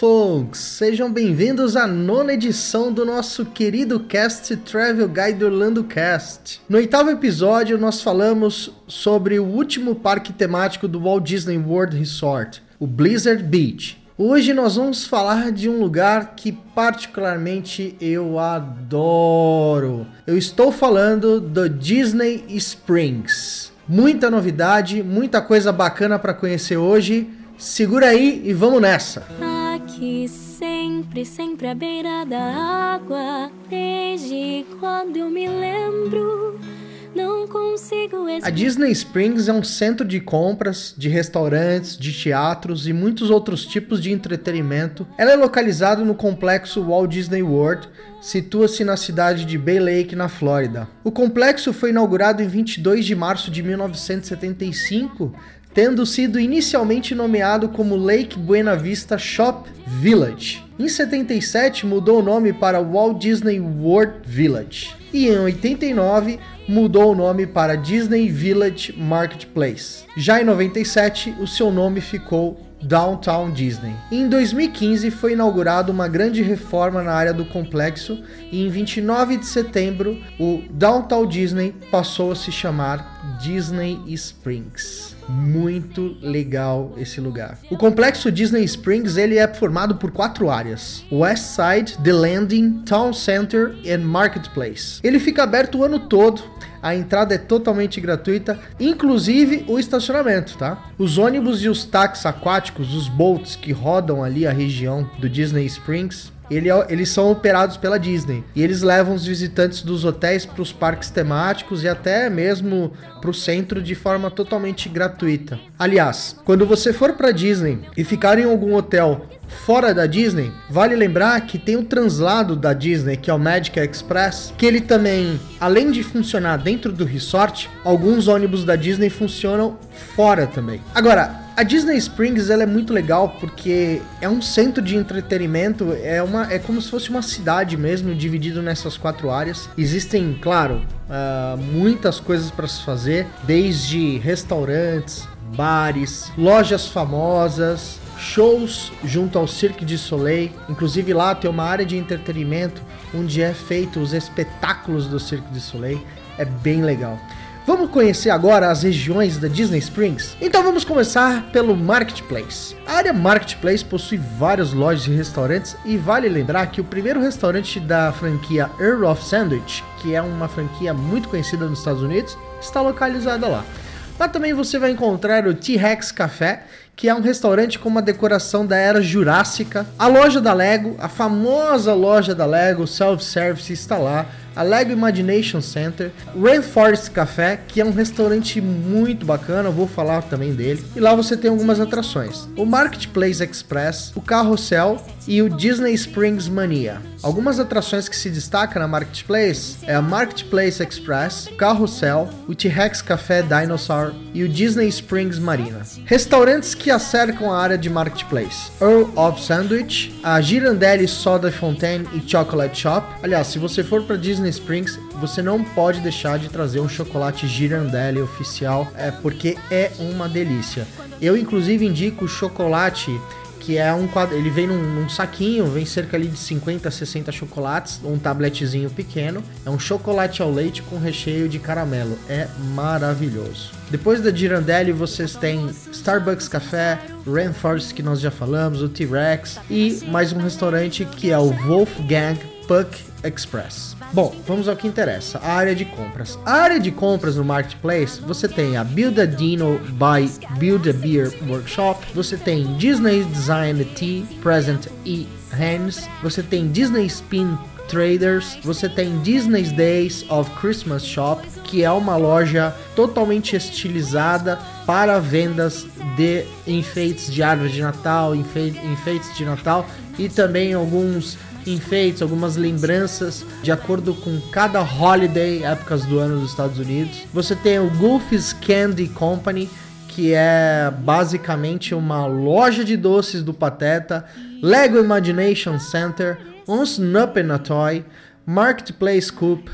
Folks! Sejam bem-vindos à nona edição do nosso querido cast Travel Guide Orlando Cast. No oitavo episódio, nós falamos sobre o último parque temático do Walt Disney World Resort, o Blizzard Beach. Hoje nós vamos falar de um lugar que particularmente eu adoro. Eu estou falando do Disney Springs. Muita novidade, muita coisa bacana para conhecer hoje. Segura aí e vamos nessa. Aqui sempre, sempre à beira da água, desde quando eu me lembro. Não consigo A Disney Springs é um centro de compras, de restaurantes, de teatros e muitos outros tipos de entretenimento. Ela é localizada no complexo Walt Disney World, situa-se na cidade de Bay Lake, na Flórida. O complexo foi inaugurado em 22 de março de 1975 tendo sido inicialmente nomeado como Lake Buena Vista Shop Village. Em 77 mudou o nome para Walt Disney World Village e em 89 mudou o nome para Disney Village Marketplace. Já em 97 o seu nome ficou Downtown Disney. Em 2015 foi inaugurada uma grande reforma na área do complexo e em 29 de setembro o Downtown Disney passou a se chamar Disney Springs. Muito legal esse lugar. O complexo Disney Springs ele é formado por quatro áreas: West Side, The Landing, Town Center e Marketplace. Ele fica aberto o ano todo a entrada é totalmente gratuita, inclusive o estacionamento, tá? Os ônibus e os táxis aquáticos, os boats que rodam ali a região do Disney Springs, ele, eles são operados pela Disney. E eles levam os visitantes dos hotéis para os parques temáticos e até mesmo para o centro de forma totalmente gratuita. Aliás, quando você for para Disney e ficar em algum hotel fora da Disney, vale lembrar que tem o translado da Disney, que é o Magic Express, que ele também, além de funcionar dentro do resort, alguns ônibus da Disney funcionam fora também. Agora, a Disney Springs ela é muito legal porque é um centro de entretenimento, é, uma, é como se fosse uma cidade mesmo, dividido nessas quatro áreas. Existem, claro, uh, muitas coisas para se fazer, desde restaurantes, bares, lojas famosas, shows junto ao Cirque du Soleil. Inclusive lá tem uma área de entretenimento onde é feito os espetáculos do Cirque du Soleil. É bem legal. Vamos conhecer agora as regiões da Disney Springs? Então vamos começar pelo Marketplace. A área Marketplace possui várias lojas e restaurantes e vale lembrar que o primeiro restaurante da franquia Earl of Sandwich, que é uma franquia muito conhecida nos Estados Unidos, está localizada lá. Lá também você vai encontrar o T-Rex Café, que é um restaurante com uma decoração da era jurássica. A loja da Lego, a famosa loja da Lego Self-Service está lá a Lego Imagination Center, Rainforest Café, que é um restaurante muito bacana, eu vou falar também dele. E lá você tem algumas atrações: o Marketplace Express, o Carrossel e o Disney Springs Mania. Algumas atrações que se destacam na Marketplace é a Marketplace Express, o Carrossel, o T-Rex Café Dinosaur e o Disney Springs Marina. Restaurantes que acercam a área de Marketplace: Earl of Sandwich, a Girandelli Soda Fontaine e Chocolate Shop. Aliás, se você for para Disney Disney Springs, você não pode deixar de trazer um chocolate Girandelli oficial, é porque é uma delícia. Eu inclusive indico o chocolate que é um quadro, ele vem num, num, saquinho, vem cerca ali de 50 60 chocolates, um tabletezinho pequeno. É um chocolate ao leite com recheio de caramelo. É maravilhoso. Depois da Girandelli, vocês têm Starbucks Café, Rainforest que nós já falamos, o T-Rex e mais um restaurante que é o Wolfgang Puck Express. Bom, vamos ao que interessa, a área de compras. A área de compras no Marketplace, você tem a Build a Dino by Build a Beer Workshop, você tem Disney Design Tea, Present e Hands, você tem Disney Spin Traders, você tem Disney's Days of Christmas Shop, que é uma loja totalmente estilizada para vendas de enfeites de árvore de Natal, enfeites de Natal e também alguns enfeites, algumas lembranças de acordo com cada holiday, épocas do ano dos Estados Unidos. Você tem o Goofy's Candy Company, que é basicamente uma loja de doces do Pateta, Lego Imagination Center, um and a Toy, Marketplace Coop,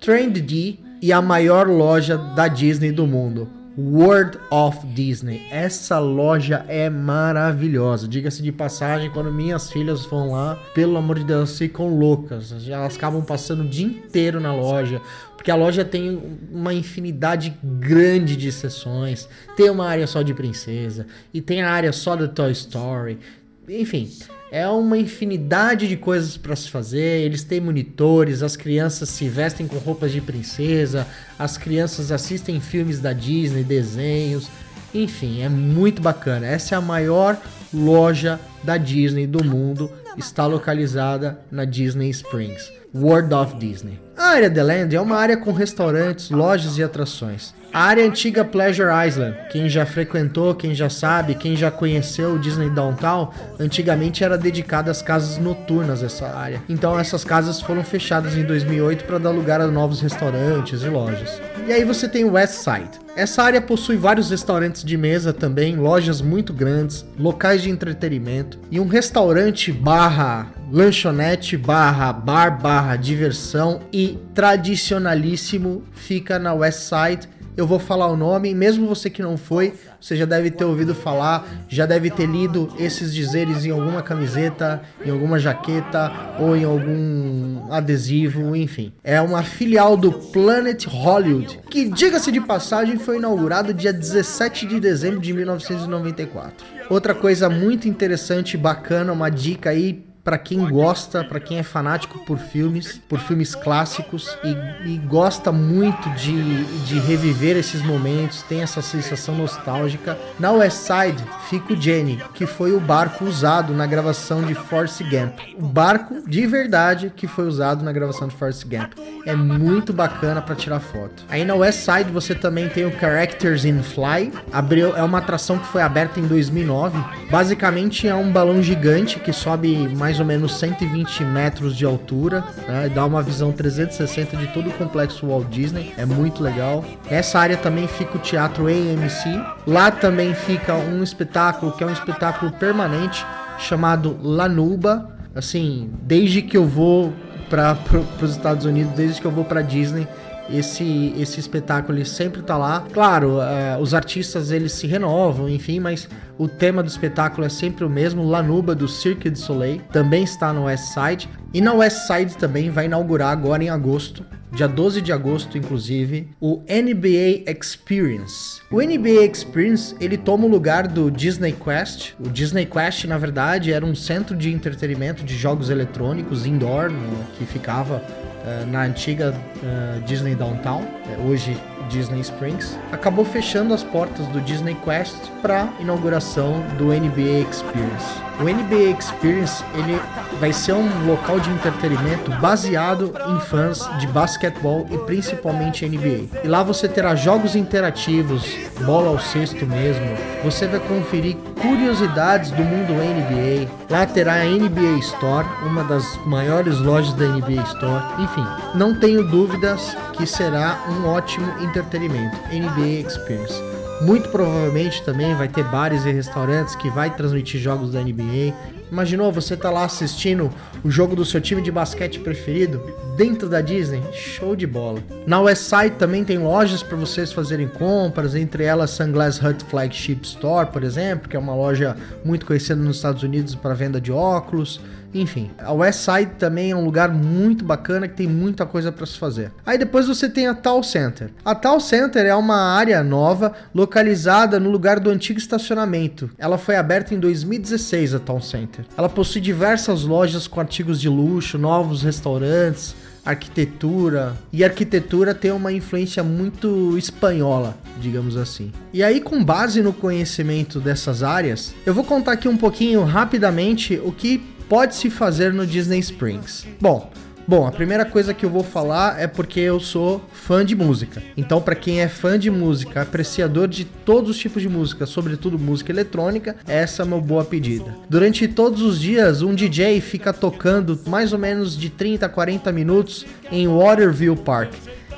Trend D e a maior loja da Disney do mundo, World of Disney. Essa loja é maravilhosa. Diga-se de passagem, quando minhas filhas vão lá, pelo amor de Deus, ficam loucas. Elas acabam passando o dia inteiro na loja, porque a loja tem uma infinidade grande de sessões. Tem uma área só de princesa e tem a área só do Toy Story. Enfim, é uma infinidade de coisas para se fazer. Eles têm monitores, as crianças se vestem com roupas de princesa, as crianças assistem filmes da Disney, desenhos. Enfim, é muito bacana. Essa é a maior loja da Disney do mundo. Está localizada na Disney Springs, World of Disney. A área The Land é uma área com restaurantes, lojas e atrações. A área antiga Pleasure Island, quem já frequentou, quem já sabe, quem já conheceu o Disney Downtown, antigamente era dedicada às casas noturnas essa área. Então essas casas foram fechadas em 2008 para dar lugar a novos restaurantes e lojas. E aí você tem o West Side. Essa área possui vários restaurantes de mesa também, lojas muito grandes, locais de entretenimento e um restaurante barra lanchonete barra bar barra diversão e tradicionalíssimo fica na West Side eu vou falar o nome, mesmo você que não foi, você já deve ter ouvido falar, já deve ter lido esses dizeres em alguma camiseta, em alguma jaqueta ou em algum adesivo, enfim. É uma filial do Planet Hollywood, que, diga-se de passagem, foi inaugurado dia 17 de dezembro de 1994. Outra coisa muito interessante e bacana, uma dica aí para quem gosta, para quem é fanático por filmes, por filmes clássicos e, e, gosta muito de, de reviver esses momentos, tem essa sensação nostálgica. Na West Side fica o Jenny, que foi o barco usado na gravação de Force Gump. O barco de verdade que foi usado na gravação de Force Gump. É muito bacana para tirar foto. Aí na West Side você também tem o Characters in Fly. Abriu, é uma atração que foi aberta em 2009. Basicamente é um balão gigante que sobe mais mais ou menos 120 metros de altura, né? dá uma visão 360 de todo o complexo Walt Disney, é muito legal. Nessa área também fica o Teatro AMC, lá também fica um espetáculo que é um espetáculo permanente chamado Lanuba. Assim, desde que eu vou para pro, os Estados Unidos, desde que eu vou para Disney, esse, esse espetáculo ele sempre tá lá. Claro, uh, os artistas eles se renovam, enfim, mas o tema do espetáculo é sempre o mesmo. Lanuba do Cirque du Soleil também está no West Side. E na West Side também vai inaugurar agora em agosto, dia 12 de agosto, inclusive, o NBA Experience. O NBA Experience ele toma o lugar do Disney Quest. O Disney Quest, na verdade, era um centro de entretenimento de jogos eletrônicos indoor, que ficava uh, na antiga uh, Disney Downtown, uh, hoje Disney Springs, acabou fechando as portas do Disney Quest para inauguração do NBA Experience. O NBA Experience ele vai ser um local de entretenimento baseado em fãs de basquetebol e principalmente NBA. E lá você terá jogos interativos, bola ao cesto mesmo. Você vai conferir curiosidades do mundo NBA. Lá terá a NBA Store, uma das maiores lojas da NBA Store. Enfim, não tenho dúvidas que será um ótimo entretenimento. NBA Experience. Muito provavelmente também vai ter bares e restaurantes que vai transmitir jogos da NBA. Imaginou você tá lá assistindo o jogo do seu time de basquete preferido dentro da Disney? Show de bola. Na West Side também tem lojas para vocês fazerem compras, entre elas Sunglass Hut Flagship Store, por exemplo, que é uma loja muito conhecida nos Estados Unidos para venda de óculos. Enfim, a West Side também é um lugar muito bacana que tem muita coisa para se fazer. Aí depois você tem a Tal Center. A Tal Center é uma área nova localizada no lugar do antigo estacionamento. Ela foi aberta em 2016, a Tal Center. Ela possui diversas lojas com artigos de luxo, novos restaurantes, arquitetura. E arquitetura tem uma influência muito espanhola, digamos assim. E aí, com base no conhecimento dessas áreas, eu vou contar aqui um pouquinho rapidamente o que pode se fazer no Disney Springs? Bom, Bom, a primeira coisa que eu vou falar é porque eu sou fã de música. Então, para quem é fã de música, apreciador de todos os tipos de música, sobretudo música eletrônica, essa é uma boa pedida. Durante todos os dias, um DJ fica tocando mais ou menos de 30 a 40 minutos em Waterview Park.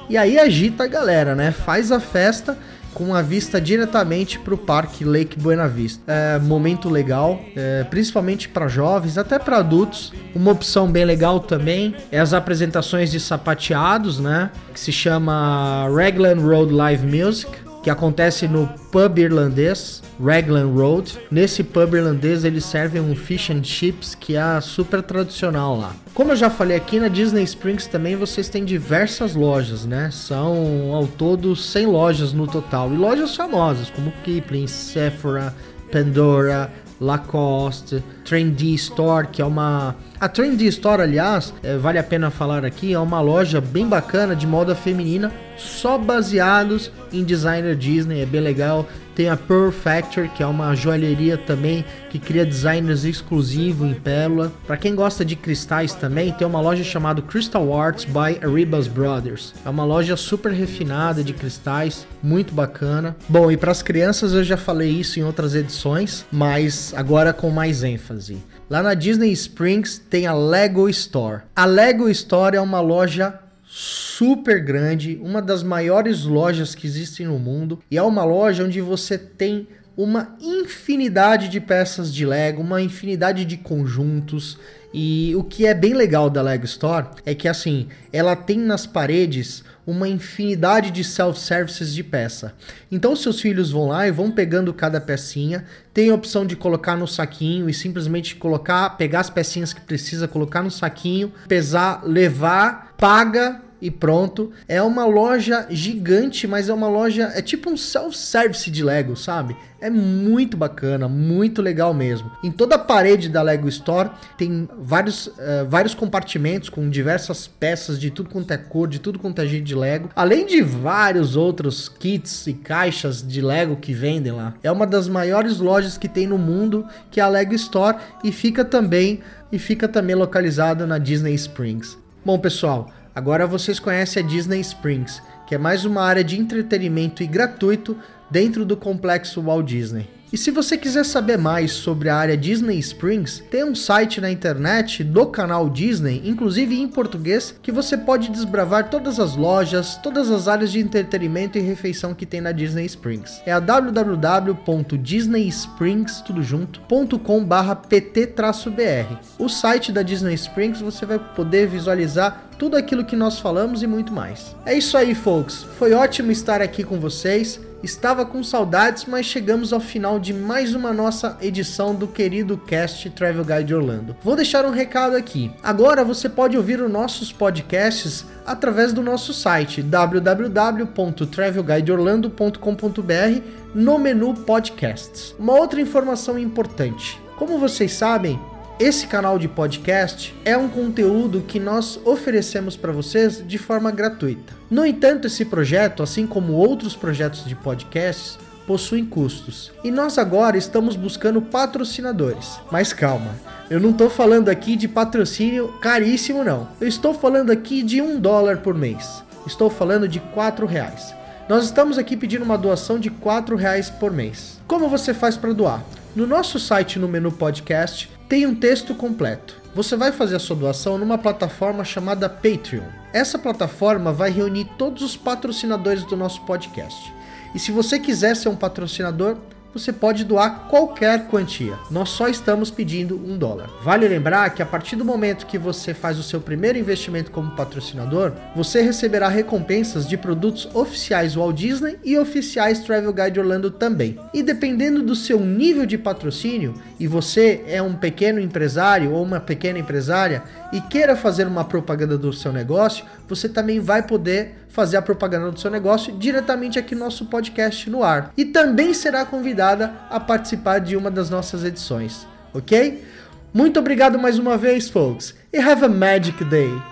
E aí agita a galera, né? Faz a festa com a vista diretamente para o Parque Lake Buena Vista. É momento legal, é, principalmente para jovens, até para adultos. Uma opção bem legal também é as apresentações de sapateados, né? Que se chama Raglan Road Live Music que acontece no pub irlandês Raglan Road. Nesse pub irlandês eles servem um fish and chips que é super tradicional lá. Como eu já falei aqui na Disney Springs também vocês têm diversas lojas, né? São ao todo 100 lojas no total e lojas famosas como Kipling, Sephora, Pandora, Lacoste, Trendy Store, que é uma. A Trendy Store, aliás, é, vale a pena falar aqui, é uma loja bem bacana de moda feminina, só baseados em designer Disney, é bem legal. Tem a Pearl Factory, que é uma joalheria também que cria designers exclusivos em pérola. Para quem gosta de cristais também, tem uma loja chamada Crystal Arts by Arribas Brothers. É uma loja super refinada de cristais, muito bacana. Bom, e para as crianças eu já falei isso em outras edições, mas agora com mais ênfase. Lá na Disney Springs tem a Lego Store. A Lego Store é uma loja super grande, uma das maiores lojas que existem no mundo, e é uma loja onde você tem uma infinidade de peças de Lego, uma infinidade de conjuntos. E o que é bem legal da Lego Store é que assim, ela tem nas paredes uma infinidade de self-services de peça. Então seus filhos vão lá e vão pegando cada pecinha, tem a opção de colocar no saquinho e simplesmente colocar, pegar as pecinhas que precisa, colocar no saquinho, pesar, levar, paga e pronto. É uma loja gigante, mas é uma loja. É tipo um self-service de Lego, sabe? É muito bacana, muito legal mesmo. Em toda a parede da Lego Store tem vários, uh, vários compartimentos com diversas peças de tudo quanto é cor, de tudo quanto é jeito de Lego. Além de vários outros kits e caixas de Lego que vendem lá. É uma das maiores lojas que tem no mundo, que é a Lego Store, e fica também e fica também localizado na Disney Springs. Bom, pessoal, Agora vocês conhecem a Disney Springs, que é mais uma área de entretenimento e gratuito dentro do complexo Walt Disney. E se você quiser saber mais sobre a área Disney Springs, tem um site na internet do canal Disney, inclusive em português, que você pode desbravar todas as lojas, todas as áreas de entretenimento e refeição que tem na Disney Springs. É a www.disneysprings.com.br. O site da Disney Springs você vai poder visualizar tudo aquilo que nós falamos e muito mais. É isso aí, folks. Foi ótimo estar aqui com vocês. Estava com saudades, mas chegamos ao final de mais uma nossa edição do querido cast Travel Guide Orlando. Vou deixar um recado aqui. Agora você pode ouvir os nossos podcasts através do nosso site www.travelguideorlando.com.br no menu podcasts. Uma outra informação importante. Como vocês sabem, esse canal de podcast é um conteúdo que nós oferecemos para vocês de forma gratuita. No entanto, esse projeto, assim como outros projetos de podcasts, possuem custos. E nós agora estamos buscando patrocinadores. Mas calma, eu não estou falando aqui de patrocínio caríssimo não. Eu estou falando aqui de um dólar por mês. Estou falando de quatro reais. Nós estamos aqui pedindo uma doação de quatro reais por mês. Como você faz para doar? No nosso site no menu podcast tem um texto completo. Você vai fazer a sua doação numa plataforma chamada Patreon. Essa plataforma vai reunir todos os patrocinadores do nosso podcast. E se você quiser ser um patrocinador, você pode doar qualquer quantia. Nós só estamos pedindo um dólar. Vale lembrar que a partir do momento que você faz o seu primeiro investimento como patrocinador, você receberá recompensas de produtos oficiais Walt Disney e oficiais Travel Guide Orlando também. E dependendo do seu nível de patrocínio, e você é um pequeno empresário ou uma pequena empresária e queira fazer uma propaganda do seu negócio, você também vai poder fazer a propaganda do seu negócio diretamente aqui no nosso podcast no ar. E também será convidada a participar de uma das nossas edições, ok? Muito obrigado mais uma vez, folks, e have a magic day!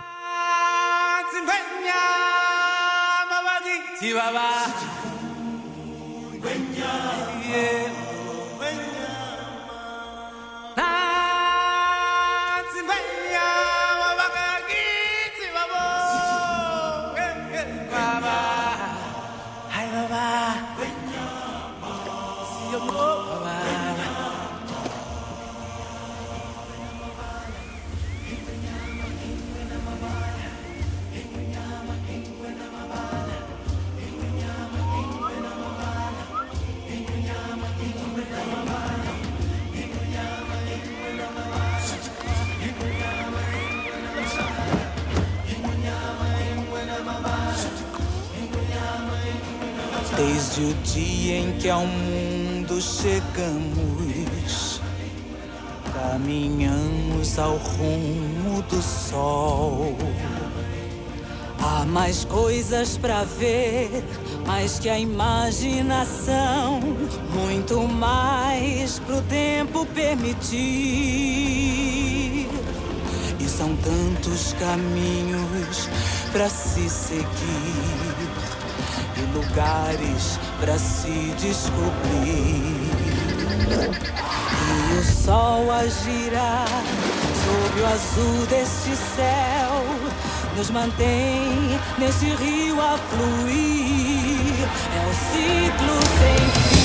Desde o dia em que ao mundo chegamos, caminhamos ao rumo do sol. Há mais coisas para ver, mais que a imaginação, muito mais pro tempo permitir. E são tantos caminhos para se seguir e lugares para se descobrir. E o sol a girar sob o azul deste céu nos mantém nesse rio a fluir. É um ciclo sem fim.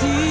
see